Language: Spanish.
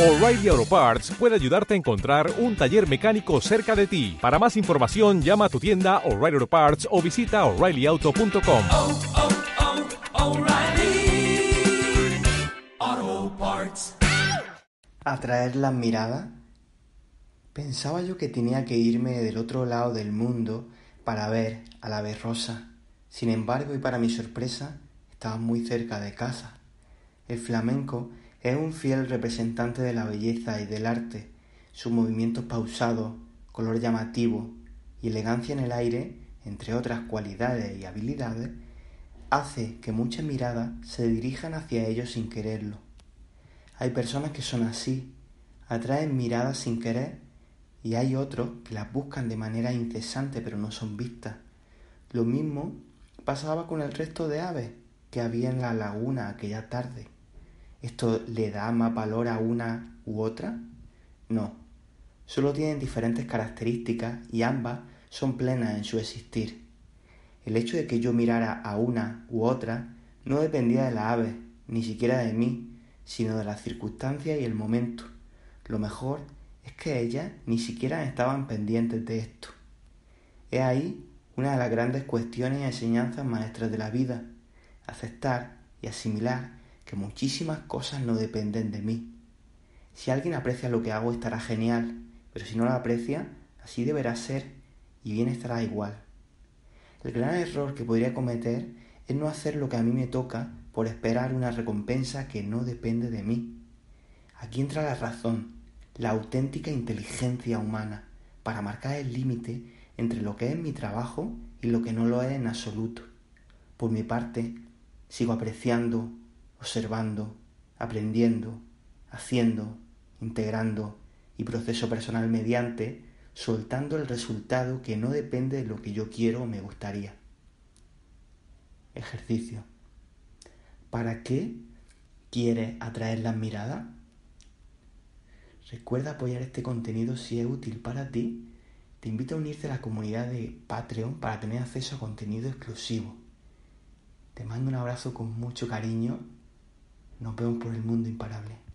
O'Reilly Auto Parts puede ayudarte a encontrar un taller mecánico cerca de ti. Para más información, llama a tu tienda O'Reilly Auto Parts o visita oreillyauto.com. oh, oh, Parts. Atraer las miradas. Pensaba yo que tenía que irme del otro lado del mundo para ver a la ave rosa. Sin embargo, y para mi sorpresa, estaba muy cerca de casa. El flamenco es un fiel representante de la belleza y del arte. Sus movimientos pausados, color llamativo y elegancia en el aire, entre otras cualidades y habilidades, hace que muchas miradas se dirijan hacia ellos sin quererlo. Hay personas que son así, atraen miradas sin querer y hay otros que las buscan de manera incesante pero no son vistas. Lo mismo pasaba con el resto de aves que había en la laguna aquella tarde. ¿Esto le da más valor a una u otra? No, solo tienen diferentes características y ambas son plenas en su existir. El hecho de que yo mirara a una u otra no dependía de la ave, ni siquiera de mí, sino de las circunstancias y el momento. Lo mejor es que ellas ni siquiera estaban pendientes de esto. He ahí una de las grandes cuestiones y enseñanzas maestras de la vida, aceptar y asimilar que muchísimas cosas no dependen de mí. Si alguien aprecia lo que hago estará genial, pero si no lo aprecia, así deberá ser y bien estará igual. El gran error que podría cometer es no hacer lo que a mí me toca por esperar una recompensa que no depende de mí. Aquí entra la razón, la auténtica inteligencia humana, para marcar el límite entre lo que es mi trabajo y lo que no lo es en absoluto. Por mi parte, sigo apreciando, observando, aprendiendo, haciendo, integrando y proceso personal mediante, soltando el resultado que no depende de lo que yo quiero o me gustaría. Ejercicio. ¿Para qué quieres atraer las miradas? Recuerda apoyar este contenido si es útil para ti. Te invito a unirte a la comunidad de Patreon para tener acceso a contenido exclusivo. Te mando un abrazo con mucho cariño. Nos vemos por el mundo imparable.